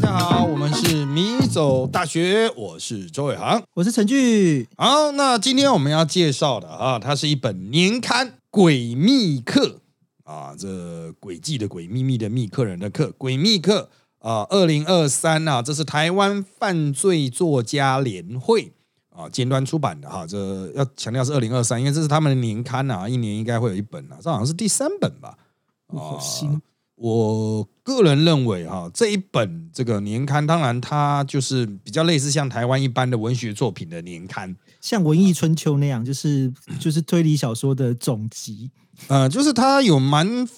大家好，我们是米走大学，我是周伟航。我是陈俊，好，那今天我们要介绍的啊，它是一本年刊《诡秘客》啊，这诡计的诡，秘密的秘，客人的客，《诡秘客》啊，二零二三啊，这是台湾犯罪作家联会啊尖端出版的哈，这要强调是二零二三，因为这是他们的年刊啊，一年应该会有一本啊，这好像是第三本吧。啊我个人认为哈，这一本这个年刊，当然它就是比较类似像台湾一般的文学作品的年刊，像《文艺春秋》那样，就是就是推理小说的总集。呃，就是它有蛮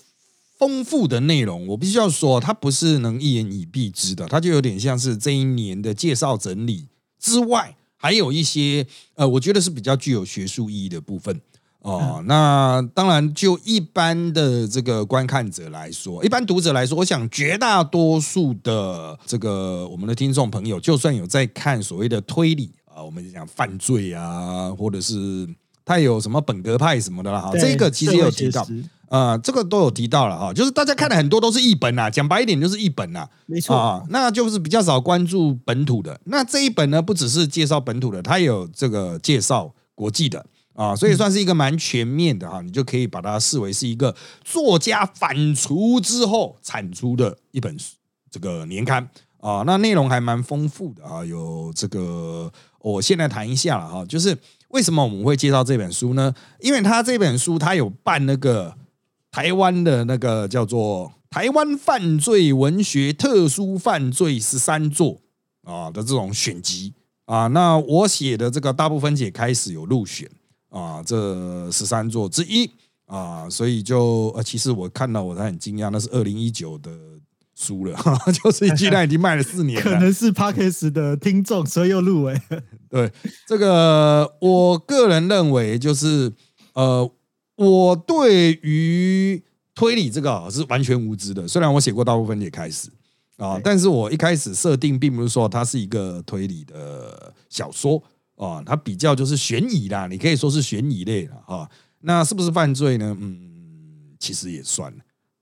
丰富的内容。我必须要说，它不是能一言以蔽之的，它就有点像是这一年的介绍整理之外，还有一些呃，我觉得是比较具有学术意义的部分。哦，那当然，就一般的这个观看者来说，一般读者来说，我想绝大多数的这个我们的听众朋友，就算有在看所谓的推理啊，我们讲犯罪啊，或者是他有什么本格派什么的啦，哈，对这个其实也有提到呃，这个都有提到了哈，就是大家看的很多都是译本呐，讲白一点就是译本呐，没错，啊，那就是比较少关注本土的。那这一本呢，不只是介绍本土的，它也有这个介绍国际的啊，所以算是一个蛮全面的哈。你就可以把它视为是一个作家反刍之后产出的一本书这个年刊啊。那内容还蛮丰富的啊，有这个我现在谈一下了哈，就是为什么我们会介绍这本书呢？因为它这本书它有办那个台湾的那个叫做台湾犯罪文学特殊犯罪十三作啊的这种选集啊，那我写的这个大部分也开始有入选啊，这十三作之一啊，所以就呃，其实我看到我还很惊讶，那是二零一九的书了，就是居然已经卖了四年了。可能是 Parkes 的听众，所以又入围。对这个，我个人认为就是呃，我对于推理这个啊是完全无知的。虽然我写过大部分也开始啊，但是我一开始设定并不是说它是一个推理的小说啊，它比较就是悬疑啦，你可以说是悬疑类了啊。那是不是犯罪呢？嗯，其实也算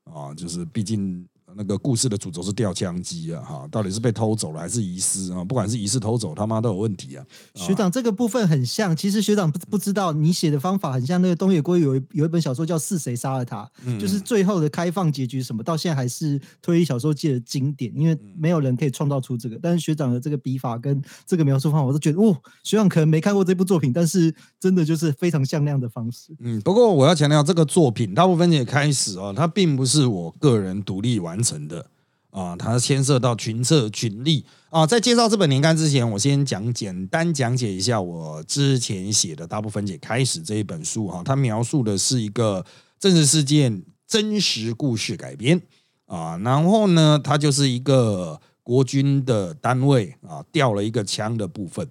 啊，就是毕竟。那个故事的主轴是吊枪机啊，哈，到底是被偷走了还是遗失啊？不管是遗失偷走，他妈都有问题啊！学长这个部分很像，其实学长不不知道，你写的方法很像那个东野圭有一有一本小说叫《是谁杀了他》，嗯就是最后的开放结局什么，到现在还是推理小说界的经典，因为没有人可以创造出这个。但是学长的这个笔法跟这个描述方法，我都觉得哦，学长可能没看过这部作品，但是真的就是非常像那样的方式。嗯，不过我要强调，这个作品大部分也开始哦，它并不是我个人独立完成的啊，它牵涉到群策群力啊。在介绍这本年刊之前，我先讲简单讲解一下我之前写的《大部分解开始》这一本书哈，它描述的是一个真实事件真实故事改编啊，然后呢，它就是一个国军的单位啊，掉了一个枪的部分。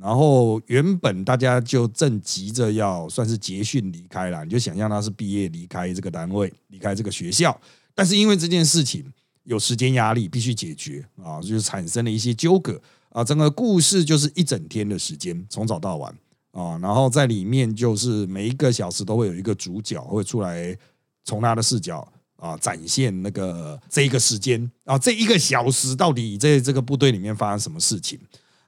然后原本大家就正急着要算是结训离开了，你就想象他是毕业离开这个单位，离开这个学校，但是因为这件事情有时间压力，必须解决啊，就是产生了一些纠葛啊。整个故事就是一整天的时间，从早到晚啊，然后在里面就是每一个小时都会有一个主角会出来，从他的视角啊展现那个这一个时间啊，这一个小时到底在这个部队里面发生什么事情。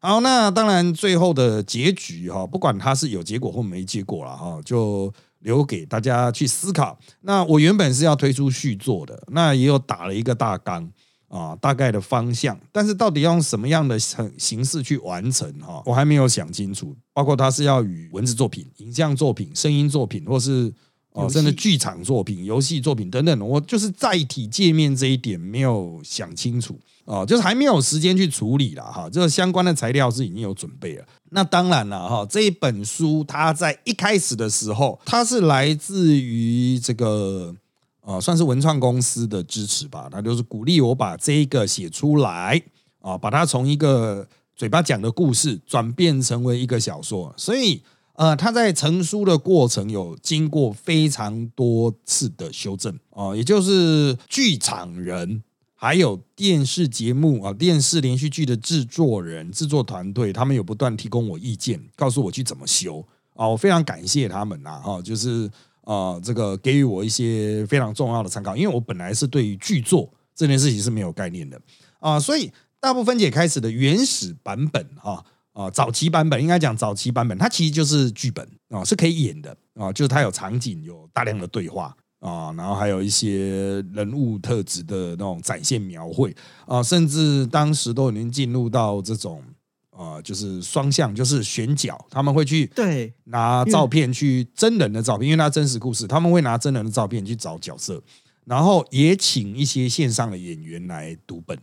好，那当然最后的结局哈，不管它是有结果或没结果了哈，就留给大家去思考。那我原本是要推出续作的，那也有打了一个大纲啊，大概的方向，但是到底要用什么样的形形式去完成哈，我还没有想清楚。包括它是要与文字作品、影像作品、声音作品，或是哦游戏甚至剧场作品、游戏作品等等，我就是载体界面这一点没有想清楚。哦，就是还没有时间去处理了哈，这个相关的材料是已经有准备了。那当然了哈，这一本书它在一开始的时候，它是来自于这个呃，算是文创公司的支持吧，它就是鼓励我把这一个写出来啊，把它从一个嘴巴讲的故事转变成为一个小说，所以。呃，它在成书的过程有经过非常多次的修正啊、也就是剧场人还有电视节目啊、电视连续剧的制作人、制作团队，他们有不断提供我意见，告诉我去怎么修。啊、我非常感谢他们呐，哈、就是啊，这个给予我一些非常重要的参考，因为我本来是对于剧作这件事情是没有概念的。啊，所以大部分解开始的原始版本哈啊，早期版本应该讲早期版本，它其实就是剧本啊，是可以演的啊，就是它有场景，有大量的对话。啊，然后还有一些人物特质的那种展现描绘啊，甚至当时都已经进入到这种。啊，就是双向，就是选角，他们会去对拿照片去真人的照片，因为他真实故事，他们会拿真人的照片去找角色，然后也请一些线上的演员来读本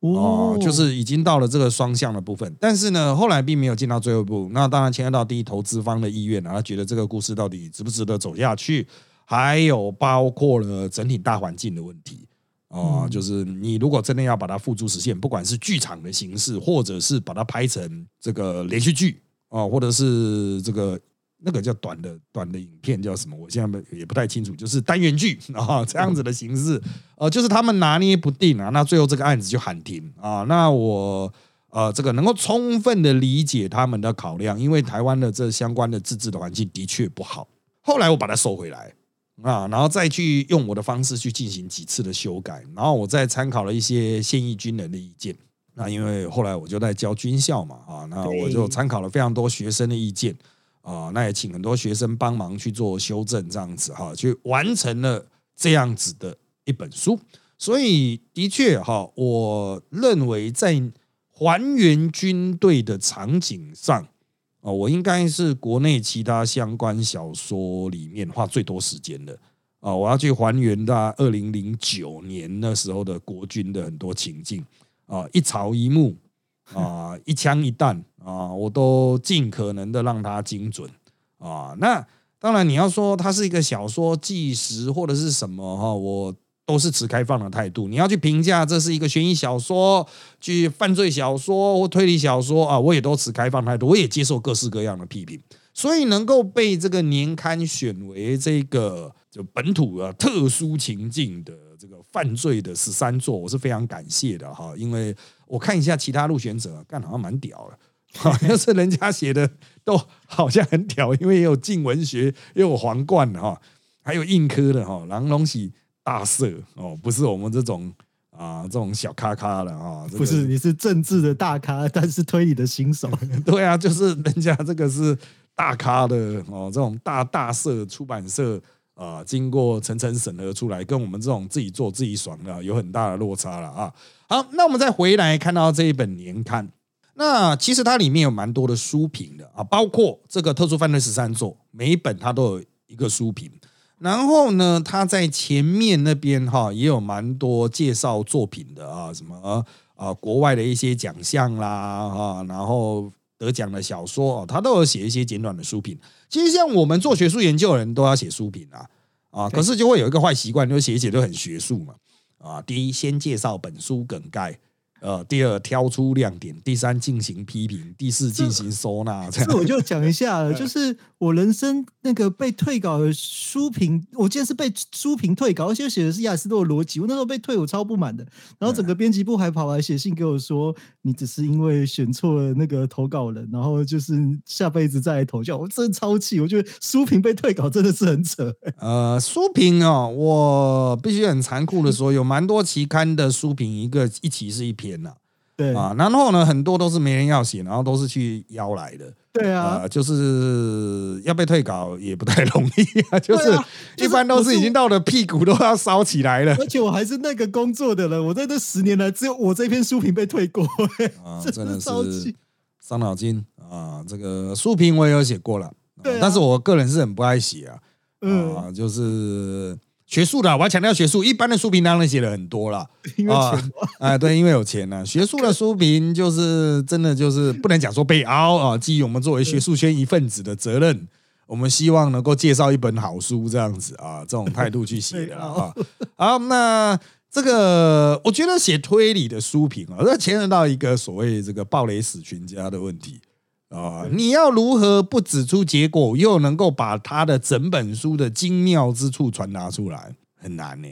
哦，就是已经到了这个双向的部分，但是呢，后来并没有进到最后一步。那当然牵涉到第一投资方的意愿然他觉得这个故事到底值不值得走下去，还有包括了整体大环境的问题。啊，就是你如果真的要把它付诸实现，不管是剧场的形式，或者是把它拍成这个连续剧啊，或者是这个那个叫短的短的影片叫什么？我现在也不太清楚，就是单元剧啊 这样子的形式，呃，就是他们拿捏不定啊，那最后这个案子就喊停啊。那我呃，这个能够充分的理解他们的考量，因为台湾的这相关的自治的环境的确不好。后来我把它收回来。啊，然后再去用我的方式去进行几次的修改，然后我再参考了一些现役军人的意见。那因为后来我就在教军校嘛，啊，那我就参考了非常多学生的意见，啊，那也请很多学生帮忙去做修正，这样子哈，去完成了这样子的一本书。所以的确哈，我认为在还原军队的场景上。哦，我应该是国内其他相关小说里面花最多时间的啊！我要去还原到二零零九年那时候的国军的很多情境啊，一草一木啊，一枪一弹啊，我都尽可能的让它精准啊。那当然，你要说它是一个小说纪实或者是什么哈，我。都是持开放的态度。你要去评价这是一个悬疑小说、去犯罪小说或推理小说啊，我也都持开放态度，我也接受各式各样的批评。所以能够被这个年刊选为这个就本土啊特殊情境的这个犯罪的十三座，我是非常感谢的哈。因为我看一下其他入选者，干好像蛮屌的，好像是人家写的都好像很屌，因为也有静文学，也有皇冠的哈，还有硬科的哈，狼龙喜。大社哦，不是我们这种啊，这种小咖咖的啊，不是你是政治的大咖，但是推理的新手。对啊，就是人家这个是大咖的哦，这种大大社出版社啊，经过层层审核出来，跟我们这种自己做自己爽的有很大的落差了啊。好，那我们再回来看到这一本年刊，那其实它里面有蛮多的书评的啊，包括这个特殊犯罪十三座，每一本它都有一个书评。然后呢，他在前面那边哈也有蛮多介绍作品的啊，什么啊国外的一些奖项啦啊，然后得奖的小说啊，他都有写一些简短的书评。其实像我们做学术研究的人都要写书评啊啊，可是就会有一个坏习惯，就写一写都很学术嘛啊。第一，先介绍本书梗概。呃，第二挑出亮点，第三进行批评，第四进行收纳。这我就讲一下了，就是我人生那个被退稿的书评，我记得是被书评退稿，而且写的是亚斯多的逻辑。我那时候被退，我超不满的。然后整个编辑部还跑来写信给我说，你只是因为选错了那个投稿人，然后就是下辈子再来投教。我真的超气，我觉得书评被退稿真的是很扯。呃，书评哦，我必须很残酷的说，有蛮多期刊的书评，一个一期是一篇。对啊，然后呢，很多都是没人要写，然后都是去邀来的。对啊，就是要被退稿也不太容易啊，就是一般都是已经到了屁股都要烧起来了。而且我还是那个工作的人，我在这十年来只有我这篇书评被退过，啊，真的是伤脑筋啊。这个书评我也有写过了，对，但是我个人是很不爱写啊，啊，就是。学术的，我要强调学术。一般的书评当然写了很多了，因为钱啊，对，因为有钱呢。学术的书评就是真的就是不能讲说被凹啊。基于我们作为学术圈一份子的责任，我们希望能够介绍一本好书这样子啊，这种态度去写的 啊。好，那这个我觉得写推理的书评啊，这牵涉到一个所谓这个暴雷死群家的问题。啊！你要如何不指出结果，又能够把他的整本书的精妙之处传达出来，很难呢。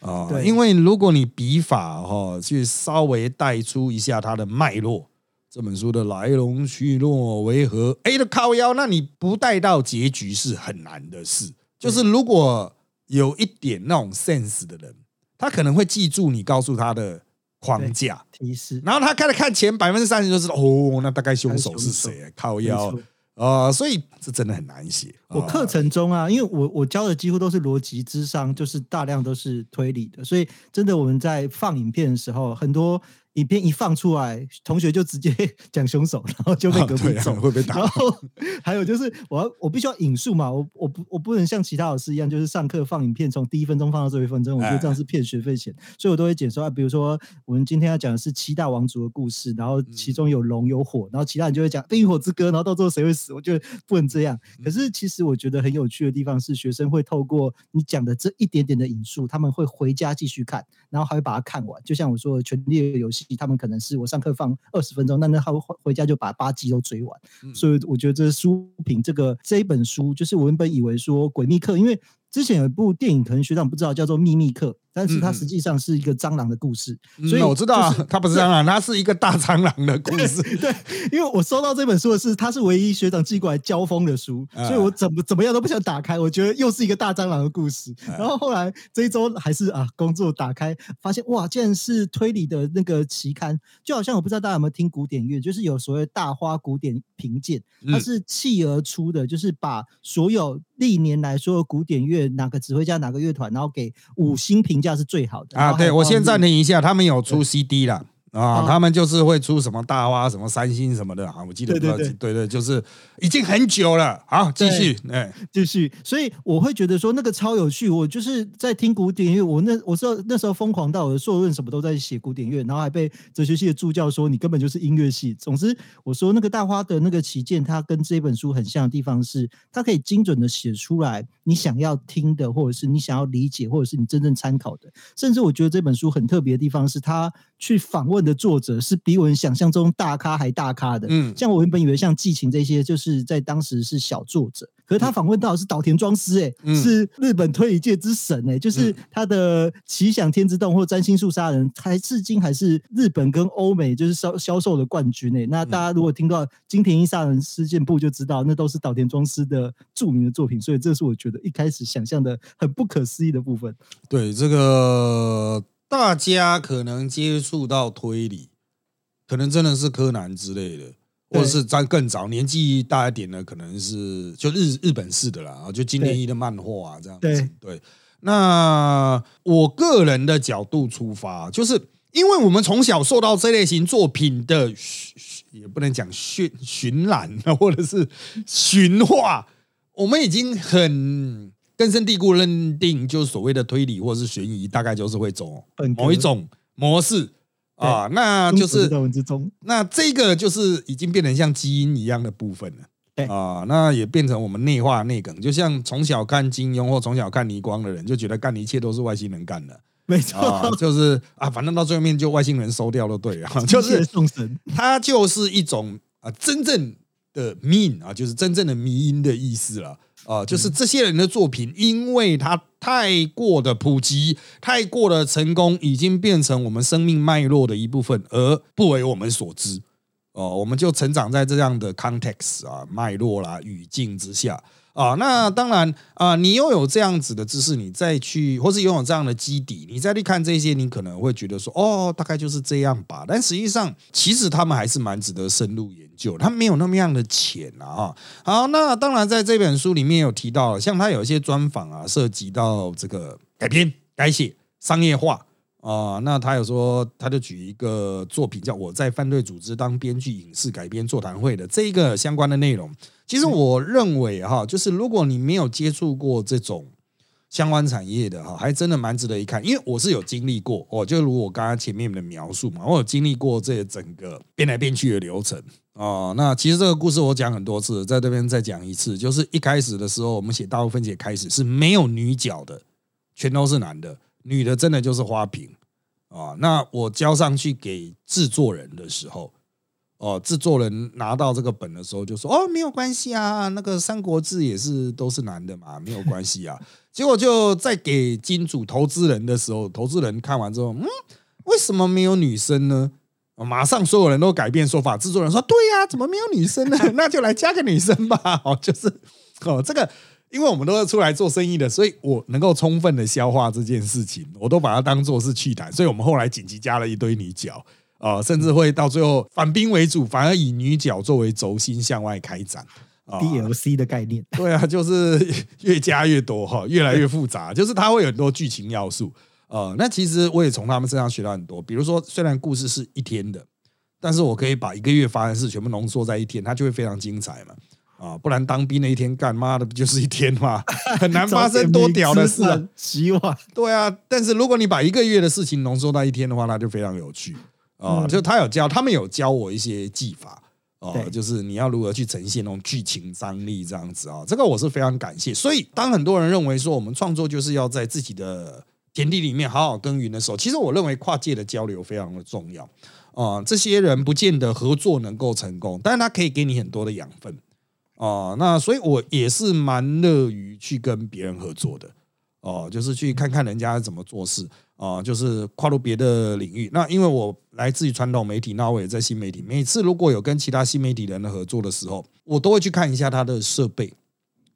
啊，因为如果你笔法哈去稍微带出一下它的脉络，这本书的来龙去脉为何？哎的靠腰，那你不带到结局是很难的事。就是如果有一点那种 sense 的人，他可能会记住你告诉他的框架提示，然后他看了看前百分之三十就知道哦，那大概凶手是谁？靠腰啊，所以这真的很难写。我课程中啊，因为我我教的几乎都是逻辑智商，就是大量都是推理的，所以真的我们在放影片的时候，很多。影片一放出来，同学就直接 讲凶手，然后就被隔壁走，会被打。然后还有就是，我要我必须要引述嘛，我我不我不能像其他老师一样，就是上课放影片，从第一分钟放到最后一分钟，我觉得这样是骗学费钱，所以我都会解说啊，比如说我们今天要讲的是七大王族的故事，然后其中有龙有火，然后其他人就会讲《冰与火之歌》，然后到最后谁会死，我觉得不能这样。可是其实我觉得很有趣的地方是，学生会透过你讲的这一点点的引述，他们会回家继续看，然后还会把它看完。就像我说的《权力的游戏》，他们可能是。我上课放二十分钟，那那他回家就把八集都追完，所以我觉得这书评这个这一本书，就是我原本以为说诡秘课，因为之前有一部电影，可能学长不知道，叫做《秘密课》。但是它实际上是一个蟑螂的故事，所以我知道它不是蟑螂，它是一个大蟑螂的故事。对，因为我收到这本书的是，它是唯一学长寄过来交锋的书，所以我怎么怎么样都不想打开。我觉得又是一个大蟑螂的故事。然后后来这一周还是啊，工作打开发现哇，竟然是推理的那个期刊，就好像我不知道大家有没有听古典乐，就是有所谓大花古典评鉴，它是弃而出的，就是把所有历年来所有古典乐哪个指挥家哪个乐团，然后给五星评。价是最好的啊！对我先暂停一下，他们有出 CD 了。啊，他们就是会出什么大花、什么三星什么的啊，我记得对对对对，就是已经很久了。好，继续，哎，继续。所以我会觉得说那个超有趣。我就是在听古典乐，我那我知道那时候疯狂到我的硕论什么都在写古典乐，然后还被哲学系的助教说你根本就是音乐系。总之，我说那个大花的那个旗舰，它跟这本书很像的地方是，它可以精准的写出来你想要听的，或者是你想要理解，或者是你真正参考的。甚至我觉得这本书很特别的地方是，它去访问。的作者是比我们想象中大咖还大咖的，嗯，像我原本以为像季晴这些，就是在当时是小作者，可是他访问到的是岛田庄司，哎，是日本推理界之神，哎，就是他的《奇想天之洞》或《占星术杀人》，还至今还是日本跟欧美就是销销售的冠军，哎，那大家如果听到金田一杀人事件簿，就知道那都是岛田庄司的著名的作品，所以这是我觉得一开始想象的很不可思议的部分。对这个。大家可能接触到推理，可能真的是柯南之类的，或者是在更早年纪大一点的，可能是就日日本式的啦，啊，就金田一的漫画啊，这样子。对，那我个人的角度出发，就是因为我们从小受到这类型作品的，也不能讲渲渲染啊，或者是驯化，我们已经很。根深蒂固认定，就是所谓的推理或者是悬疑，大概就是会走某一种模式啊，那就是那这个就是已经变成像基因一样的部分了啊，那也变成我们内化内梗，就像从小看金庸或从小看倪光的人，就觉得干一切都是外星人干的，没错，就是啊，反正到最后面就外星人收掉了，对啊，就是送神，它就是一种啊真正的命啊，就是真正的迷因的意思了。啊，就是这些人的作品，因为他太过的普及，太过的成功，已经变成我们生命脉络的一部分，而不为我们所知。哦，我们就成长在这样的 context 啊，脉络啦，语境之下。啊，那当然啊，你拥有这样子的知识，你再去，或是拥有这样的基底，你再去看这些，你可能会觉得说，哦，大概就是这样吧。但实际上，其实他们还是蛮值得深入研究，他没有那么样的浅啊。好，那当然在这本书里面有提到，像他有一些专访啊，涉及到这个改编、改写、商业化。啊，那他有说，他就举一个作品叫《我在犯罪组织当编剧》影视改编座谈会的这一个相关的内容。其实我认为哈，就是如果你没有接触过这种相关产业的哈，还真的蛮值得一看。因为我是有经历过，哦，就如我刚刚前面的描述嘛，我有经历过这整个变来变去的流程啊。那其实这个故事我讲很多次，在这边再讲一次，就是一开始的时候，我们写大陆分解开始是没有女角的，全都是男的。女的真的就是花瓶啊！那我交上去给制作人的时候，哦，制作人拿到这个本的时候就说：“哦，没有关系啊，那个《三国志》也是都是男的嘛，没有关系啊。”结果就在给金主投资人的时候，投资人看完之后，嗯，为什么没有女生呢？马上所有人都改变说法，制作人说：“对呀，怎么没有女生呢？那就来加个女生吧。”哦，就是哦，这个。因为我们都是出来做生意的，所以我能够充分的消化这件事情，我都把它当做是趣谈。所以我们后来紧急加了一堆女角啊，甚至会到最后反兵为主，反而以女角作为轴心向外开展。DLC 的概念，对啊，就是越加越多哈，越来越复杂，就是它会有很多剧情要素。呃，那其实我也从他们身上学到很多，比如说，虽然故事是一天的，但是我可以把一个月发生的事全部浓缩在一天，它就会非常精彩嘛。啊，不然当兵那一天干妈的不就是一天吗？很难发生多屌的事。希望对啊，但是如果你把一个月的事情浓缩到一天的话，那就非常有趣啊。就他有教，他们有教我一些技法。哦，就是你要如何去呈现那种剧情张力这样子啊，这个我是非常感谢。所以，当很多人认为说我们创作就是要在自己的田地里面好好耕耘的时候，其实我认为跨界的交流非常的重要啊。这些人不见得合作能够成功，但是他可以给你很多的养分啊。那所以我也是蛮乐于去跟别人合作的哦，就是去看看人家怎么做事。啊，就是跨入别的领域。那因为我来自于传统媒体，那我也在新媒体。每次如果有跟其他新媒体人的合作的时候，我都会去看一下他的设备，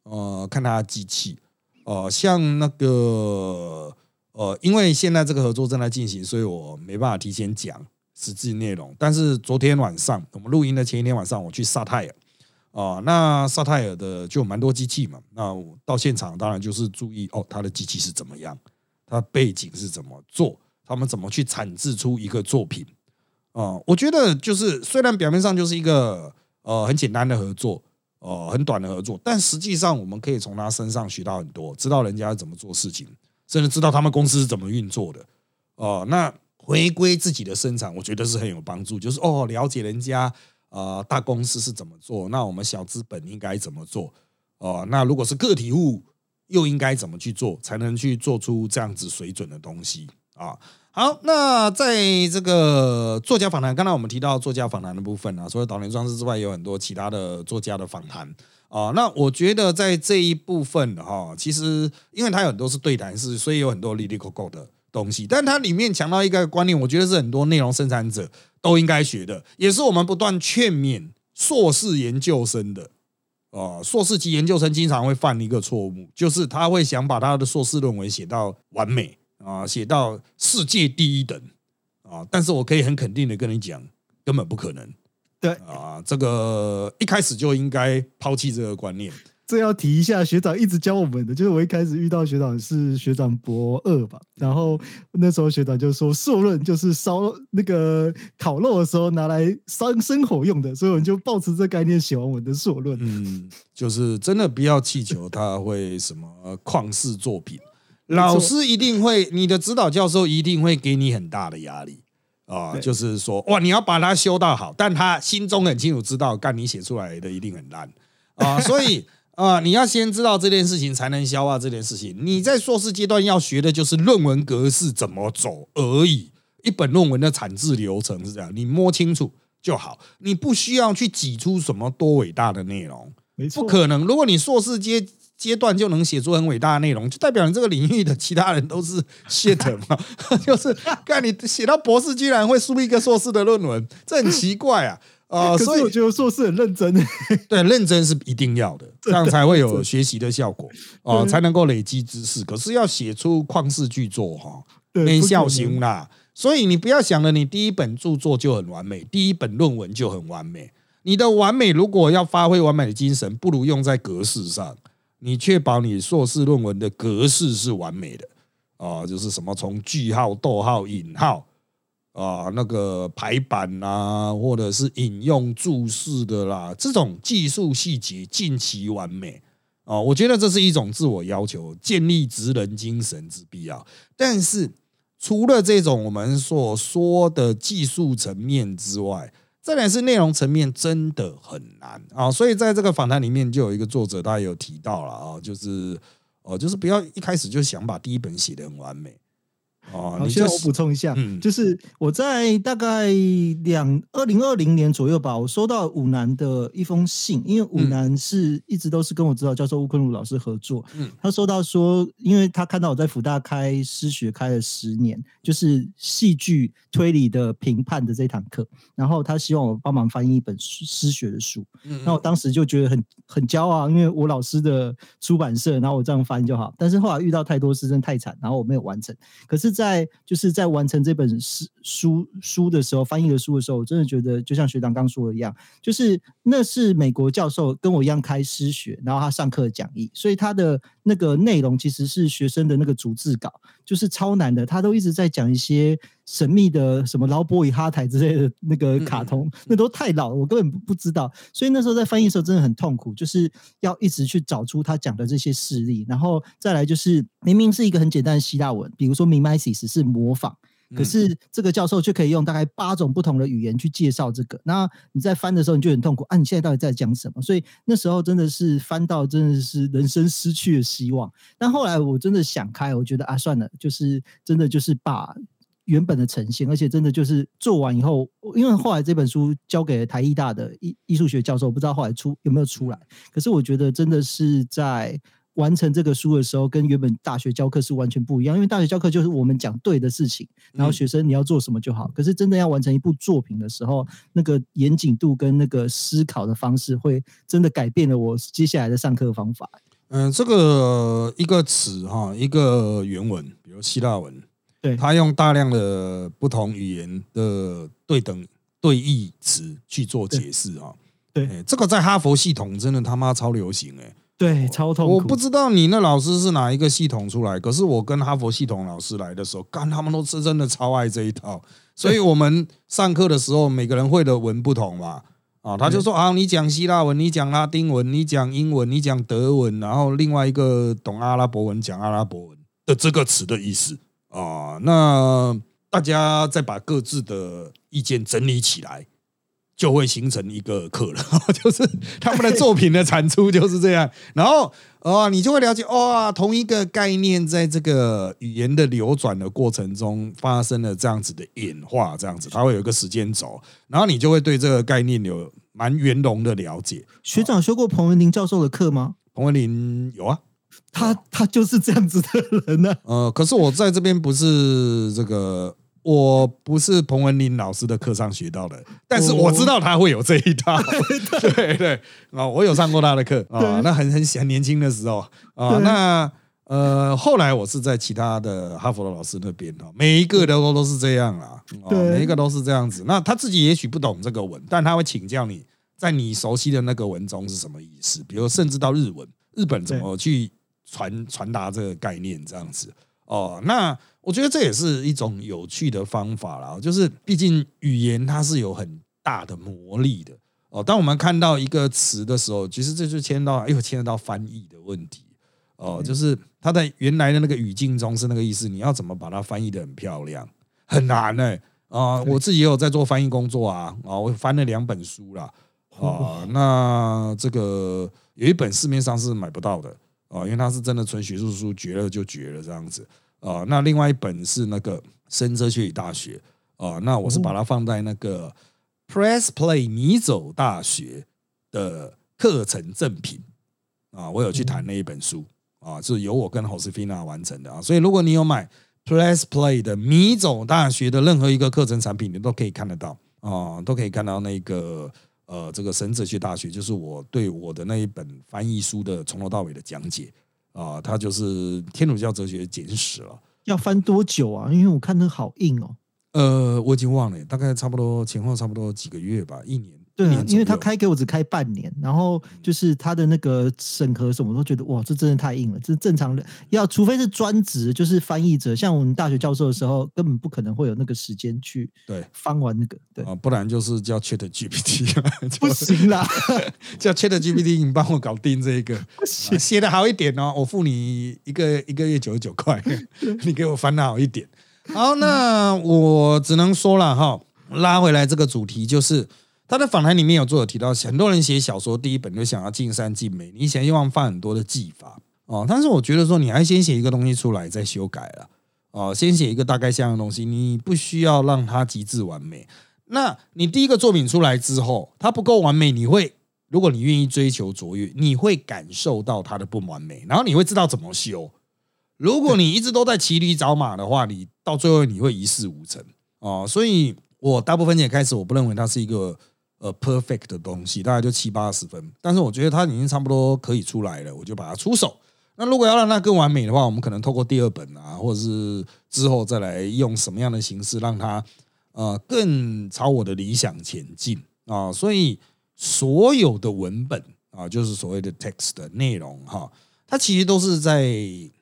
呃，看他的机器。呃，像那个呃，因为现在这个合作正在进行，所以我没办法提前讲实际内容。但是昨天晚上，我们录音的前一天晚上，我去萨泰尔啊，那萨泰尔的就蛮多机器嘛。那到现场当然就是注意哦，他的机器是怎么样。他背景是怎么做？他们怎么去产制出一个作品？啊，我觉得就是虽然表面上就是一个呃很简单的合作，呃很短的合作，但实际上我们可以从他身上学到很多，知道人家怎么做事情，甚至知道他们公司是怎么运作的。哦，那回归自己的生产，我觉得是很有帮助。就是哦，了解人家呃大公司是怎么做，那我们小资本应该怎么做？哦，那如果是个体户。又应该怎么去做，才能去做出这样子水准的东西啊？好，那在这个作家访谈，刚才我们提到作家访谈的部分啊，除了导演装置之外，有很多其他的作家的访谈啊。那我觉得在这一部分哈，其实因为它有很多是对谈式，所以有很多 l i l i c o 的东西，但它里面强调一个观念，我觉得是很多内容生产者都应该学的，也是我们不断劝勉硕士研究生的。哦，硕士级研究生经常会犯一个错误，就是他会想把他的硕士论文写到完美啊，写到世界第一等啊，但是我可以很肯定的跟你讲，根本不可能。对啊，这个一开始就应该抛弃这个观念。这要提一下，学长一直教我们的，就是我一开始遇到学长是学长博二吧，然后那时候学长就说硕论就是烧那个烤肉的时候拿来烧生火用的，所以我们就抱持这概念写完我们的硕论。嗯，就是真的不要气球，他会什么旷世作品，老师一定会，你的指导教授一定会给你很大的压力啊，就是说哇，你要把它修到好，但他心中很清楚知道，干你写出来的一定很烂啊，所以。啊，你要先知道这件事情，才能消化这件事情。你在硕士阶段要学的就是论文格式怎么走而已，一本论文的产制流程是这样，你摸清楚就好。你不需要去挤出什么多伟大的内容，没，不可能。如果你硕士阶阶段就能写出很伟大的内容，就代表你这个领域的其他人都是 shit 嘛？就是看你写到博士居然会输一个硕士的论文，这很奇怪啊。啊，所以我觉得硕士很认真，对，认真是一定要的，这样才会有学习的效果啊，才能够累积知识。可是要写出旷世巨作哈，没效型啦。所以你不要想了，你第一本著作就很完美，第一本论文就很完美。你的完美如果要发挥完美的精神，不如用在格式上。你确保你硕士论文的格式是完美的啊，就是什么从句号、逗号、引号。啊，那个排版啊，或者是引用注释的啦，这种技术细节尽其完美啊，我觉得这是一种自我要求，建立职人精神之必要。但是除了这种我们所说的技术层面之外，再来是内容层面真的很难啊。所以在这个访谈里面，就有一个作者他有提到了啊，就是哦，就是不要一开始就想把第一本写的很完美。哦，现在我补充一下，嗯。就是我在大概两二零二零年左右吧，我收到武南的一封信，因为武嗯。南是一直都是跟我指导教授吴坤儒老师合作，嗯。他收到说，因为他看到我在福大开师学开了十年，就是戏剧推理的评判的这堂课，然后他希望我帮忙翻译一本书师学的书，嗯。那我当时就觉得很很骄傲，因为我老师的出版社，然后我这样翻就好。但是后来遇到太多事，真的太惨，然后我没有完成。可是在，就是在完成这本诗书书的时候，翻译的书的时候，我真的觉得就像学长刚说的一样，就是那是美国教授跟我一样开师学，然后他上课讲义，所以他的那个内容其实是学生的那个逐字稿，就是超难的，他都一直在讲一些神秘的什么劳勃与哈台之类的那个卡通，那都太老了，我根本不不知道。所以那时候在翻译的时候真的很痛苦，就是要一直去找出他讲的这些事例，然后再来就是明明是一个很简单的希腊文，比如说 mimesis 是模仿。可是这个教授却可以用大概八种不同的语言去介绍这个，那你在翻的时候你就很痛苦啊！你现在到底在讲什么？所以那时候真的是翻到真的是人生失去了希望。但后来我真的想开，我觉得啊，算了，就是真的就是把原本的呈现，而且真的就是做完以后，因为后来这本书交给了台艺大的艺艺术学教授，不知道后来出有没有出来。可是我觉得真的是在完成这个书的时候，跟原本大学教课是完全不一样。因为大学教课就是我们讲对的事情，然后学生你要做什么就好。可是真的要完成一部作品的时候，那个严谨度跟那个思考的方式，会真的改变了我接下来的上课方法。嗯，这个一个词哈，一个原文，比如希腊文，对它用大量的不同语言的对等对义词去做解释哈。对哎，这个在哈佛系统真的他妈超流行哎、对，超痛苦。我不知道你那老师是哪一个系统出来，可是我跟哈佛系统老师来的时候，干他们都是真的超爱这一套，所以我们上课的时候，每个人会的文不同嘛。啊，他就说啊，你讲希腊文，你讲拉丁文，你讲英文，你讲德文，然后另外一个懂阿拉伯文讲阿拉伯文的这个词的意思啊，那大家再把各自的意见整理起来，就会形成一个课了，就是他们的作品的产出就是这样。然后哦，你就会了解哇、同一个概念在这个语言的流转的过程中发生了这样子的演化，这样子它会有一个时间轴，然后你就会对这个概念有蛮圆融的了解。学长修过彭文林教授的课吗？彭文林有啊，他他就是这样子的人呢、呃，可是我在这边不是这个。我不是彭文林老师的课上学到的，但是我知道他会有这一套，对 对。啊，我有上过他的课啊，对。那很很很年轻的时候啊，那呃后来我是在其他的哈佛的老师那边哦，每一个都都是这样啊，啊对。每一个都是这样子。那他自己也许不懂这个文，但他会请教你在你熟悉的那个文中是什么意思，比如甚至到日文，日本怎么去传传达这个概念这样子哦。那我觉得这也是一种有趣的方法啦，就是毕竟语言它是有很大的魔力的哦。当我们看到一个词的时候，其实这就牵到又牵到翻译的问题哦，就是它在原来的那个语境中是那个意思，你要怎么把它翻译的很漂亮，很难呢、啊。我自己也有在做翻译工作啊，啊，我翻了两本书啦。啊，那这个有一本市面上是买不到的啊，因为它是真的纯学术书，绝了就绝了这样子啊。那另外一本是那个深哲学与大学啊，那我是把它放在那个 Press Play 迷走大学的课程赠品啊，我有去谈那一本书啊，是由我跟 Josefina 完成的啊。所以如果你有买 Press Play 的迷走大学的任何一个课程产品，你都可以看得到啊，都可以看到那个。呃，这个神哲学大学就是我对我的那一本翻译书的从头到尾的讲解啊，它就是天主教哲学简史了。要翻多久啊？因为我看它好硬哦。呃，我已经忘了，大概差不多前后差不多几个月吧，一年。对啊，因为他开给我只开半年，然后就是他的那个审核什么，都觉得哇，这真的太硬了。这是正常的，要除非是专职，就是翻译者，像我们大学教授的时候，根本不可能会有那个时间去对翻完那个。对，啊，不然就是叫 Chat GPT，不行啦，叫 Chat GPT，你帮我搞定这个，不行。写的好一点哦，我付你一个一个月九十九块，你给我翻的好一点。好，那我只能说了哈，拉回来这个主题就是。他的访谈里面有作者提到，很多人写小说第一本就想要尽善尽美，你想希望放很多的技法哦，但是我觉得说你还先写一个东西出来再修改了哦，先写一个大概像的东西，你不需要让它极致完美。那你第一个作品出来之后，它不够完美，你会，如果你愿意追求卓越，你会感受到它的不完美，然后你会知道怎么修。如果你一直都在骑驴找马的话，你到最后你会一事无成哦。所以我大部分也开始，我不认为它是一个呃 perfect 的东西，大概就七八十分。但是我觉得它已经差不多可以出来了，我就把它出手。那如果要让它更完美的话，我们可能透过第二本啊，或者是之后再来用什么样的形式让它呃更朝我的理想前进啊。所以所有的文本啊，就是所谓的 text 的内容哈，它其实都是在。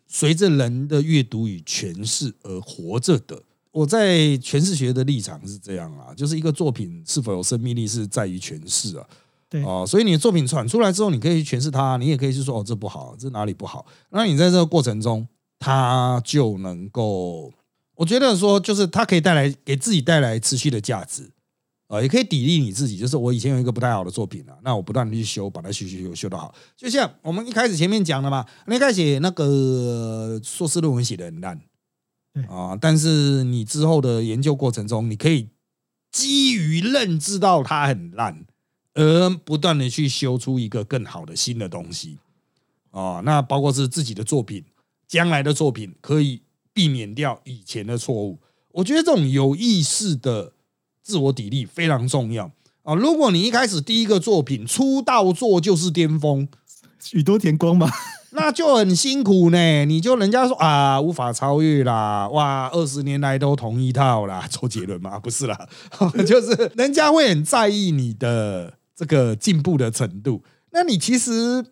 随着人的阅读与诠释而活着的，我在诠释学的立场是这样啊，就是一个作品是否有生命力是在于诠释啊，对啊，所以你的作品传出来之后，你可以诠释它，你也可以去说哦，这不好，这哪里不好？那你在这个过程中，它就能够，我觉得说，就是它可以带来给自己带来持续的价值。呃，也可以砥砺你自己。就是我以前有一个不太好的作品啊，那我不断的去修，把它修修修修得好。就像我们一开始前面讲的嘛，你开始写那个硕士论文写的很烂，啊，但是你之后的研究过程中，你可以基于认知到它很烂，而不断的去修出一个更好的新的东西。啊，那包括是自己的作品，将来的作品可以避免掉以前的错误。我觉得这种有意识的。自我砥砺非常重要啊！如果你一开始第一个作品出道作就是巅峰，宇多田光嘛，那就很辛苦呢。你就人家说啊，无法超越啦，哇，二十年来都同一套啦，周杰伦吗？不是啦，就是人家会很在意你的这个进步的程度。那你其实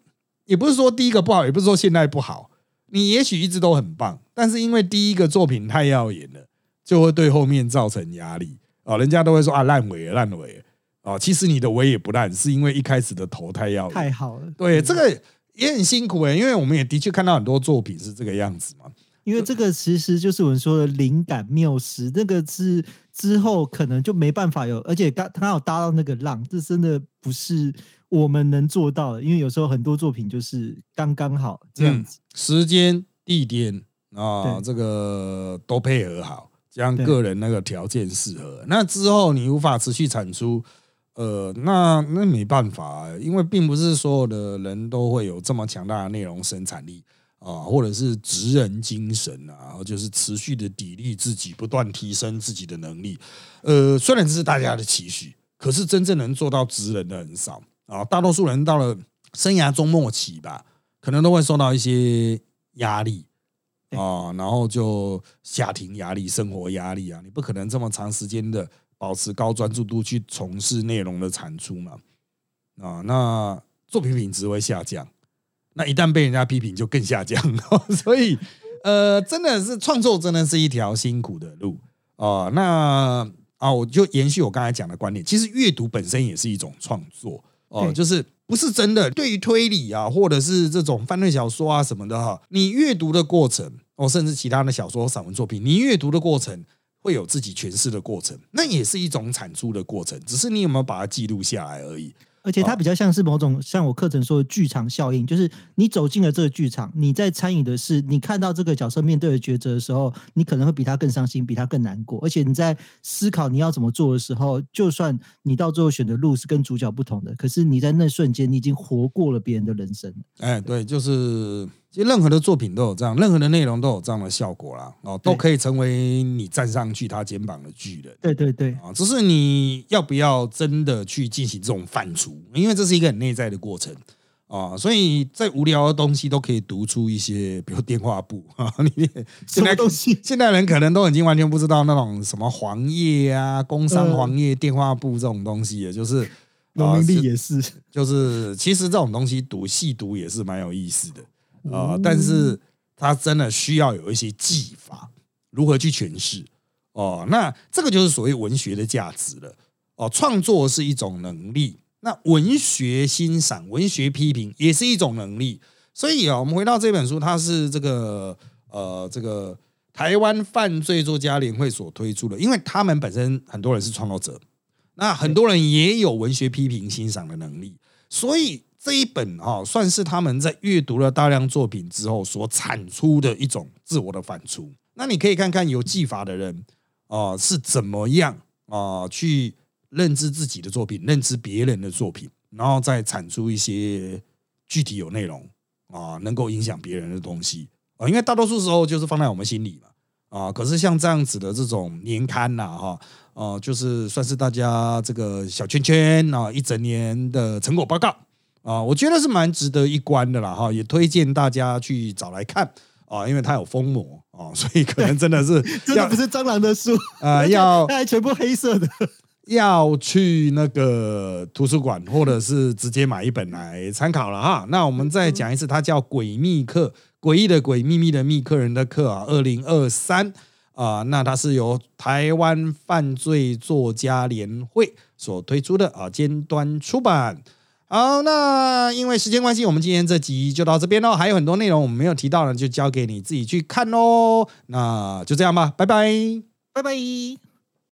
也不是说第一个不好，也不是说现在不好，你也许一直都很棒，但是因为第一个作品太耀眼了，就会对后面造成压力。哦，人家都会说啊，烂尾了，烂尾哦，其实你的尾也不烂，是因为一开始的头太要太好了。对，这个也很辛苦哎，因为我们也的确看到很多作品是这个样子嘛。因为这个其实就是我们说的灵感谬失，那个是之后可能就没办法有，而且刚刚好搭到那个浪，这真的不是我们能做到的。因为有时候很多作品就是刚刚好这样子，时间、地点啊，这个都配合好。将个人那个条件适合，那之后你无法持续产出，呃，那那没办法，因为并不是所有的人都会有这么强大的内容生产力啊，或者是职人精神啊，就是持续的砥砺自己，不断提升自己的能力。呃，虽然这是大家的期许，可是真正能做到职人的很少啊。大多数人到了生涯中末期吧，可能都会受到一些压力。啊，然后就家庭压力、生活压力啊，你不可能这么长时间的保持高专注度去从事内容的产出嘛？啊，那作品品质会下降，那一旦被人家批评就更下降。所以，呃，真的是创作真的是一条辛苦的路啊。那啊，我就延续我刚才讲的观点，其实阅读本身也是一种创作哦，就是。不是真的，对于推理啊，或者是这种犯罪小说啊什么的哈，你阅读的过程，哦，甚至其他的小说、散文作品，你阅读的过程会有自己诠释的过程，那也是一种产出的过程，只是你有没有把它记录下来而已。而且它比较像是某种像我课程说的剧场效应，就是你走进了这个剧场，你在参与的是你看到这个角色面对的抉择的时候，你可能会比他更伤心，比他更难过。而且你在思考你要怎么做的时候，就算你到最后选的路是跟主角不同的，可是你在那瞬间，你已经活过了别人的人生。哎，对，就是。其实任何的作品都有这样，任何的内容都有这样的效果啦，哦，都可以成为你站上去他肩膀的巨人。对对对，啊，只是你要不要真的去进行这种反刍？因为这是一个很内在的过程啊，所以在无聊的东西都可以读出一些，比如电话簿啊，你现在东西，现代人可能都已经完全不知道那种什么黄页啊、工商黄页、电话簿这种东西，也就是农民币也是，就是其实这种东西读细读也是蛮有意思的。啊，但是他真的需要有一些技法，如何去诠释哦？那这个就是所谓文学的价值了哦。创作是一种能力，那文学欣赏、文学批评也是一种能力。所以啊，我们回到这本书，它是这个呃，这个台湾犯罪作家联会所推出的，因为他们本身很多人是创作者，那很多人也有文学批评欣赏的能力，所以。这一本哈算是他们在阅读了大量作品之后所产出的一种自我的反刍。那你可以看看有技法的人啊、是怎么样啊、去认知自己的作品，认知别人的作品，然后再产出一些具体有内容啊、能够影响别人的东西啊、因为大多数时候就是放在我们心里嘛啊、可是像这样子的这种年刊呐、哈。哦、就是算是大家这个小圈圈啊、一整年的成果报告啊、我觉得是蛮值得一观的啦哈，也推荐大家去找来看啊、因为它有封膜啊、所以可能真的是要 真的不是蟑螂的书，呃 要它还全部黑色的。要去那个图书馆，或者是直接买一本来参考了哈。那我们再讲一次，它叫《诡秘客》，诡异的诡，秘密的秘，客人的客啊，二零二三啊，那它是由台湾犯罪作家联会所推出的啊，尖端出版。好，那因为时间关系，我们今天这集就到这边喽。还有很多内容我们没有提到呢，就交给你自己去看喽。那就这样吧，拜拜。拜拜。